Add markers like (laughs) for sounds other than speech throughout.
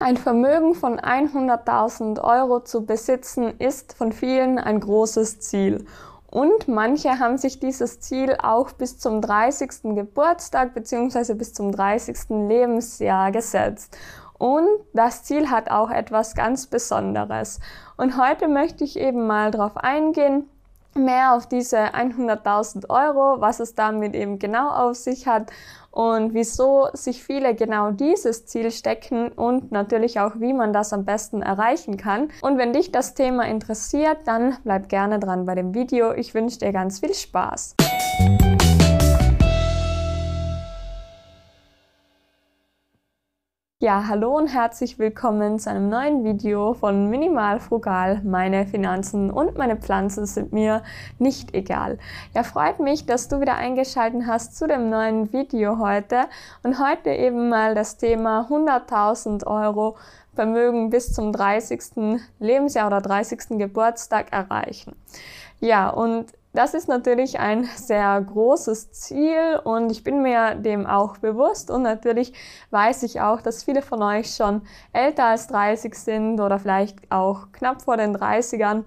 Ein Vermögen von 100.000 Euro zu besitzen ist von vielen ein großes Ziel. Und manche haben sich dieses Ziel auch bis zum 30. Geburtstag bzw. bis zum 30. Lebensjahr gesetzt. Und das Ziel hat auch etwas ganz Besonderes. Und heute möchte ich eben mal darauf eingehen, mehr auf diese 100.000 Euro, was es damit eben genau auf sich hat und wieso sich viele genau dieses Ziel stecken und natürlich auch, wie man das am besten erreichen kann. Und wenn dich das Thema interessiert, dann bleib gerne dran bei dem Video. Ich wünsche dir ganz viel Spaß. Ja, hallo und herzlich willkommen zu einem neuen Video von Minimal Frugal. Meine Finanzen und meine Pflanzen sind mir nicht egal. Ja, freut mich, dass du wieder eingeschaltet hast zu dem neuen Video heute und heute eben mal das Thema 100.000 Euro Vermögen bis zum 30. Lebensjahr oder 30. Geburtstag erreichen. Ja, und das ist natürlich ein sehr großes Ziel und ich bin mir dem auch bewusst und natürlich weiß ich auch, dass viele von euch schon älter als 30 sind oder vielleicht auch knapp vor den 30ern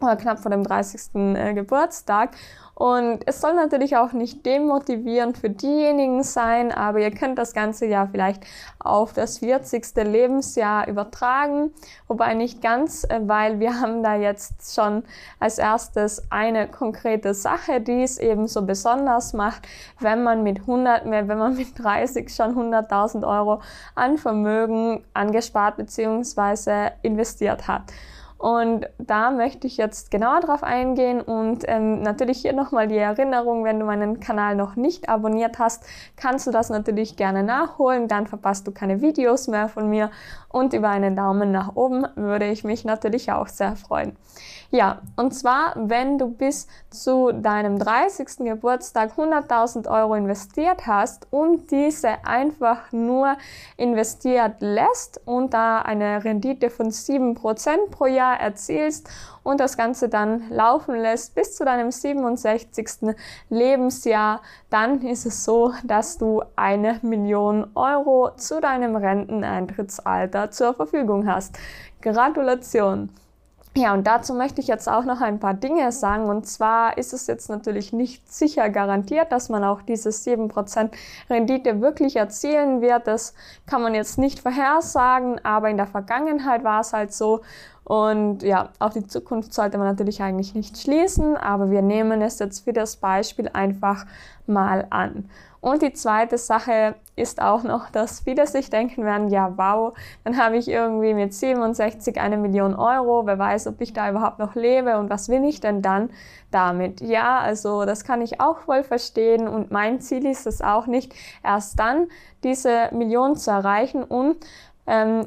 oder knapp vor dem 30. Äh, Geburtstag und es soll natürlich auch nicht demotivierend für diejenigen sein, aber ihr könnt das ganze ja vielleicht auf das 40. Lebensjahr übertragen. Wobei nicht ganz, äh, weil wir haben da jetzt schon als erstes eine konkrete Sache, die es eben so besonders macht, wenn man mit 100, wenn man mit 30 schon 100.000 Euro an Vermögen angespart bzw. investiert hat. Und da möchte ich jetzt genauer drauf eingehen und ähm, natürlich hier nochmal die Erinnerung, wenn du meinen Kanal noch nicht abonniert hast, kannst du das natürlich gerne nachholen, dann verpasst du keine Videos mehr von mir und über einen Daumen nach oben würde ich mich natürlich auch sehr freuen. Ja, und zwar, wenn du bis zu deinem 30. Geburtstag 100.000 Euro investiert hast und diese einfach nur investiert lässt und da eine Rendite von 7% pro Jahr erzielst und das Ganze dann laufen lässt bis zu deinem 67. Lebensjahr, dann ist es so, dass du eine Million Euro zu deinem Renteneintrittsalter zur Verfügung hast. Gratulation! Ja, und dazu möchte ich jetzt auch noch ein paar Dinge sagen. Und zwar ist es jetzt natürlich nicht sicher garantiert, dass man auch diese 7% Rendite wirklich erzielen wird. Das kann man jetzt nicht vorhersagen, aber in der Vergangenheit war es halt so. Und ja, auf die Zukunft sollte man natürlich eigentlich nicht schließen, aber wir nehmen es jetzt für das Beispiel einfach mal an. Und die zweite Sache ist auch noch, dass viele sich denken werden, ja wow, dann habe ich irgendwie mit 67 eine Million Euro, wer weiß, ob ich da überhaupt noch lebe und was will ich denn dann damit? Ja, also das kann ich auch voll verstehen und mein Ziel ist es auch nicht, erst dann diese Million zu erreichen und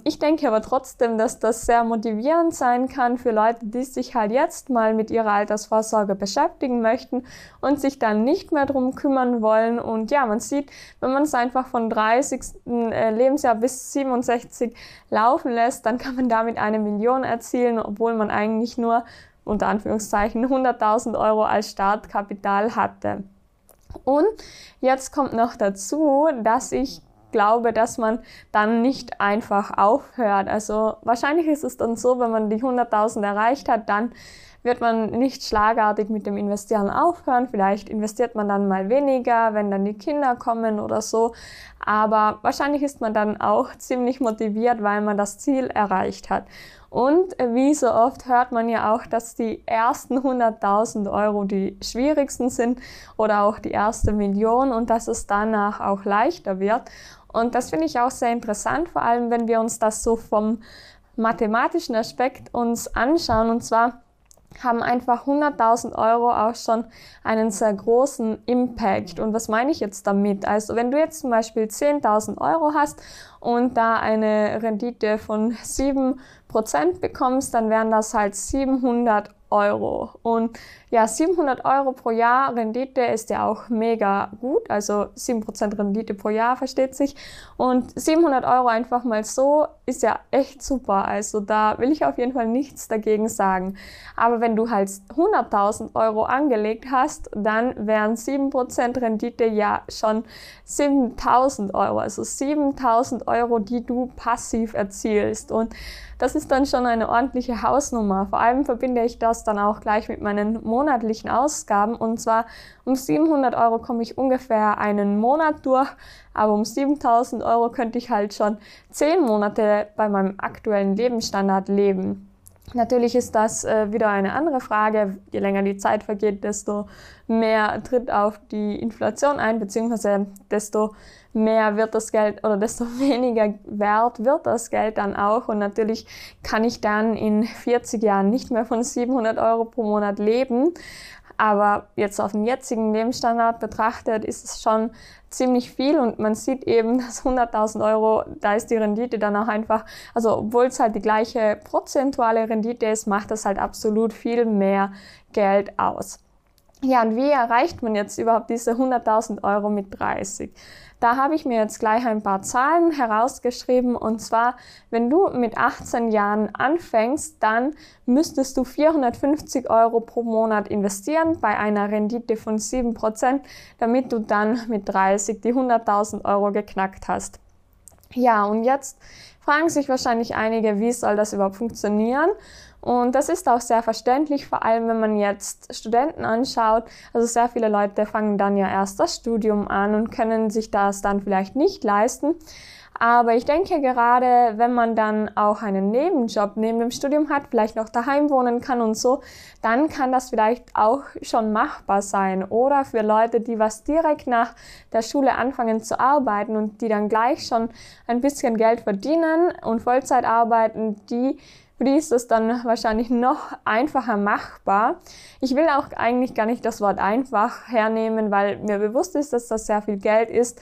ich denke aber trotzdem, dass das sehr motivierend sein kann für Leute, die sich halt jetzt mal mit ihrer Altersvorsorge beschäftigen möchten und sich dann nicht mehr drum kümmern wollen. Und ja, man sieht, wenn man es einfach von 30. Äh, Lebensjahr bis 67 laufen lässt, dann kann man damit eine Million erzielen, obwohl man eigentlich nur unter Anführungszeichen 100.000 Euro als Startkapital hatte. Und jetzt kommt noch dazu, dass ich glaube, dass man dann nicht einfach aufhört. Also wahrscheinlich ist es dann so, wenn man die 100.000 erreicht hat, dann wird man nicht schlagartig mit dem Investieren aufhören. Vielleicht investiert man dann mal weniger, wenn dann die Kinder kommen oder so. Aber wahrscheinlich ist man dann auch ziemlich motiviert, weil man das Ziel erreicht hat. Und wie so oft hört man ja auch, dass die ersten 100.000 Euro die schwierigsten sind oder auch die erste Million und dass es danach auch leichter wird. Und das finde ich auch sehr interessant, vor allem wenn wir uns das so vom mathematischen Aspekt uns anschauen. Und zwar haben einfach 100.000 Euro auch schon einen sehr großen Impact. Und was meine ich jetzt damit? Also wenn du jetzt zum Beispiel 10.000 Euro hast und da eine Rendite von 7% bekommst, dann wären das halt 700 Euro. Und ja, 700 Euro pro Jahr Rendite ist ja auch mega gut. Also 7% Rendite pro Jahr versteht sich. Und 700 Euro einfach mal so ist ja echt super. Also da will ich auf jeden Fall nichts dagegen sagen. Aber wenn du halt 100.000 Euro angelegt hast, dann wären 7% Rendite ja schon 7.000 Euro. Also 7.000 Euro, die du passiv erzielst. Und das ist dann schon eine ordentliche Hausnummer. Vor allem verbinde ich das dann auch gleich mit meinen monatlichen Ausgaben. Und zwar um 700 Euro komme ich ungefähr einen Monat durch, aber um 7000 Euro könnte ich halt schon 10 Monate bei meinem aktuellen Lebensstandard leben. Natürlich ist das äh, wieder eine andere Frage. Je länger die Zeit vergeht, desto mehr tritt auf die Inflation ein, beziehungsweise desto mehr wird das Geld oder desto (laughs) weniger wert wird das Geld dann auch. Und natürlich kann ich dann in 40 Jahren nicht mehr von 700 Euro pro Monat leben. Aber jetzt auf den jetzigen Lebensstandard betrachtet, ist es schon ziemlich viel und man sieht eben, (laughs) dass 100.000 Euro, da ist die Rendite dann auch einfach, also obwohl es halt die gleiche prozentuale Rendite ist, macht das halt absolut viel mehr Geld aus. Ja, und wie erreicht man jetzt überhaupt diese 100.000 Euro mit 30? Da habe ich mir jetzt gleich ein paar Zahlen herausgeschrieben und zwar, wenn du mit 18 Jahren anfängst, dann müsstest du 450 Euro pro Monat investieren bei einer Rendite von 7%, damit du dann mit 30 die 100.000 Euro geknackt hast. Ja, und jetzt fragen sich wahrscheinlich einige, wie soll das überhaupt funktionieren? Und das ist auch sehr verständlich, vor allem wenn man jetzt Studenten anschaut. Also sehr viele Leute fangen dann ja erst das Studium an und können sich das dann vielleicht nicht leisten. Aber ich denke gerade, wenn man dann auch einen Nebenjob neben dem Studium hat, vielleicht noch daheim wohnen kann und so, dann kann das vielleicht auch schon machbar sein. Oder für Leute, die was direkt nach der Schule anfangen zu arbeiten und die dann gleich schon ein bisschen Geld verdienen und Vollzeit arbeiten, die für die ist es dann wahrscheinlich noch einfacher machbar. Ich will auch eigentlich gar nicht das Wort einfach hernehmen, weil mir bewusst ist, dass das sehr viel Geld ist.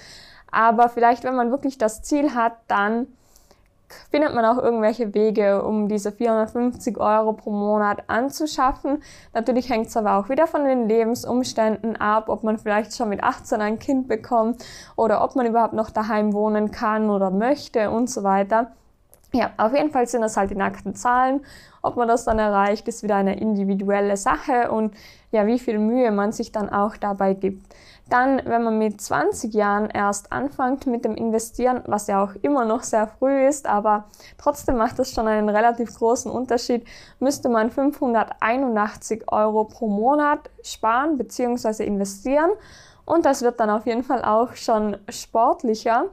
Aber vielleicht, wenn man wirklich das Ziel hat, dann findet man auch irgendwelche Wege, um diese 450 Euro pro Monat anzuschaffen. Natürlich hängt es aber auch wieder von den Lebensumständen ab, ob man vielleicht schon mit 18 ein Kind bekommt oder ob man überhaupt noch daheim wohnen kann oder möchte und so weiter. Ja, auf jeden Fall sind das halt die nackten Zahlen. Ob man das dann erreicht, ist wieder eine individuelle Sache und ja, wie viel Mühe man sich dann auch dabei gibt. Dann, wenn man mit 20 Jahren erst anfängt mit dem Investieren, was ja auch immer noch sehr früh ist, aber trotzdem macht das schon einen relativ großen Unterschied, müsste man 581 Euro pro Monat sparen bzw. investieren. Und das wird dann auf jeden Fall auch schon sportlicher.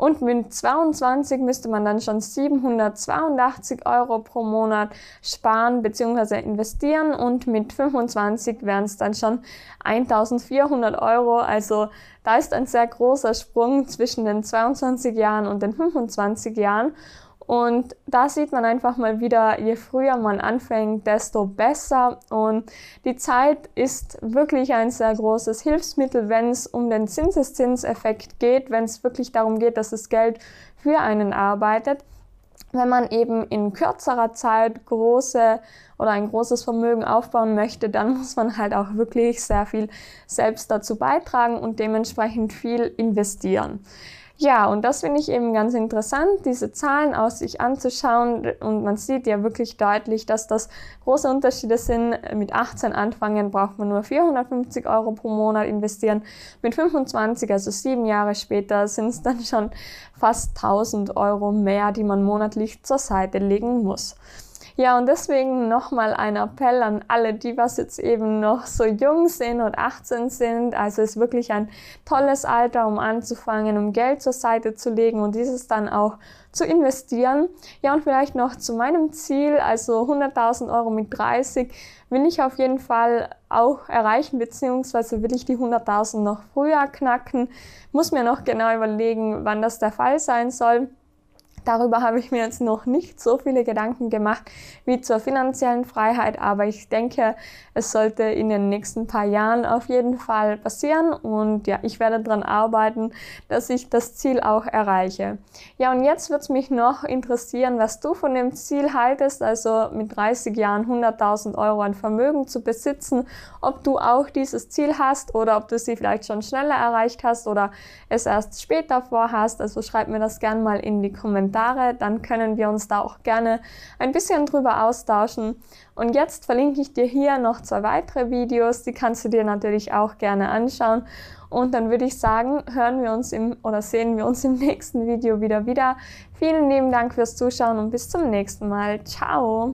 Und mit 22 müsste man dann schon 782 Euro pro Monat sparen bzw. investieren und mit 25 wären es dann schon 1400 Euro. Also da ist ein sehr großer Sprung zwischen den 22 Jahren und den 25 Jahren. Und da sieht man einfach mal wieder, je früher man anfängt, desto besser. Und die Zeit ist wirklich ein sehr großes Hilfsmittel, wenn es um den Zinseszinseffekt geht, wenn es wirklich darum geht, dass das Geld für einen arbeitet. Wenn man eben in kürzerer Zeit große oder ein großes Vermögen aufbauen möchte, dann (laughs) muss man halt auch wirklich sehr viel selbst dazu beitragen und dementsprechend viel investieren. Ja, und das finde ich eben ganz interessant, diese Zahlen aus sich anzuschauen. Und man sieht ja wirklich deutlich, dass das große Unterschiede sind. Mit 18 anfangen braucht man nur 450 Euro pro Monat investieren. Mit 25, also sieben Jahre später, sind es dann schon fast 1000 Euro mehr, die man monatlich zur Seite legen muss. Ja, und deswegen nochmal ein Appell an alle, die was jetzt eben noch so jung sind und 18 sind. Also es ist wirklich ein tolles Alter, um anzufangen, um Geld zur Seite zu legen und dieses dann auch zu investieren. Ja, und vielleicht noch zu meinem Ziel, also 100.000 Euro mit 30, will ich auf jeden Fall auch erreichen, beziehungsweise will ich die 100.000 noch früher knacken. Muss mir noch genau überlegen, wann das der Fall sein soll. Darüber habe ich mir jetzt noch nicht so viele Gedanken gemacht wie zur finanziellen Freiheit, aber ich denke, es sollte in den nächsten paar Jahren auf jeden Fall passieren und ja, ich werde daran arbeiten, dass ich das Ziel auch erreiche. Ja, und jetzt wird es mich noch interessieren, was du von dem Ziel haltest, also mit 30 Jahren 100.000 Euro an Vermögen zu besitzen, ob du auch dieses Ziel hast oder ob du sie vielleicht schon schneller erreicht hast oder es erst später vorhast. Also schreib mir das gerne mal in die Kommentare Kommentare, dann können wir uns da auch gerne ein bisschen drüber austauschen. Und jetzt verlinke ich dir hier noch zwei weitere Videos, die kannst du dir natürlich auch gerne anschauen. Und dann würde ich sagen, hören wir uns im oder sehen wir uns im nächsten Video wieder wieder. Vielen lieben Dank fürs Zuschauen und bis zum nächsten Mal. Ciao!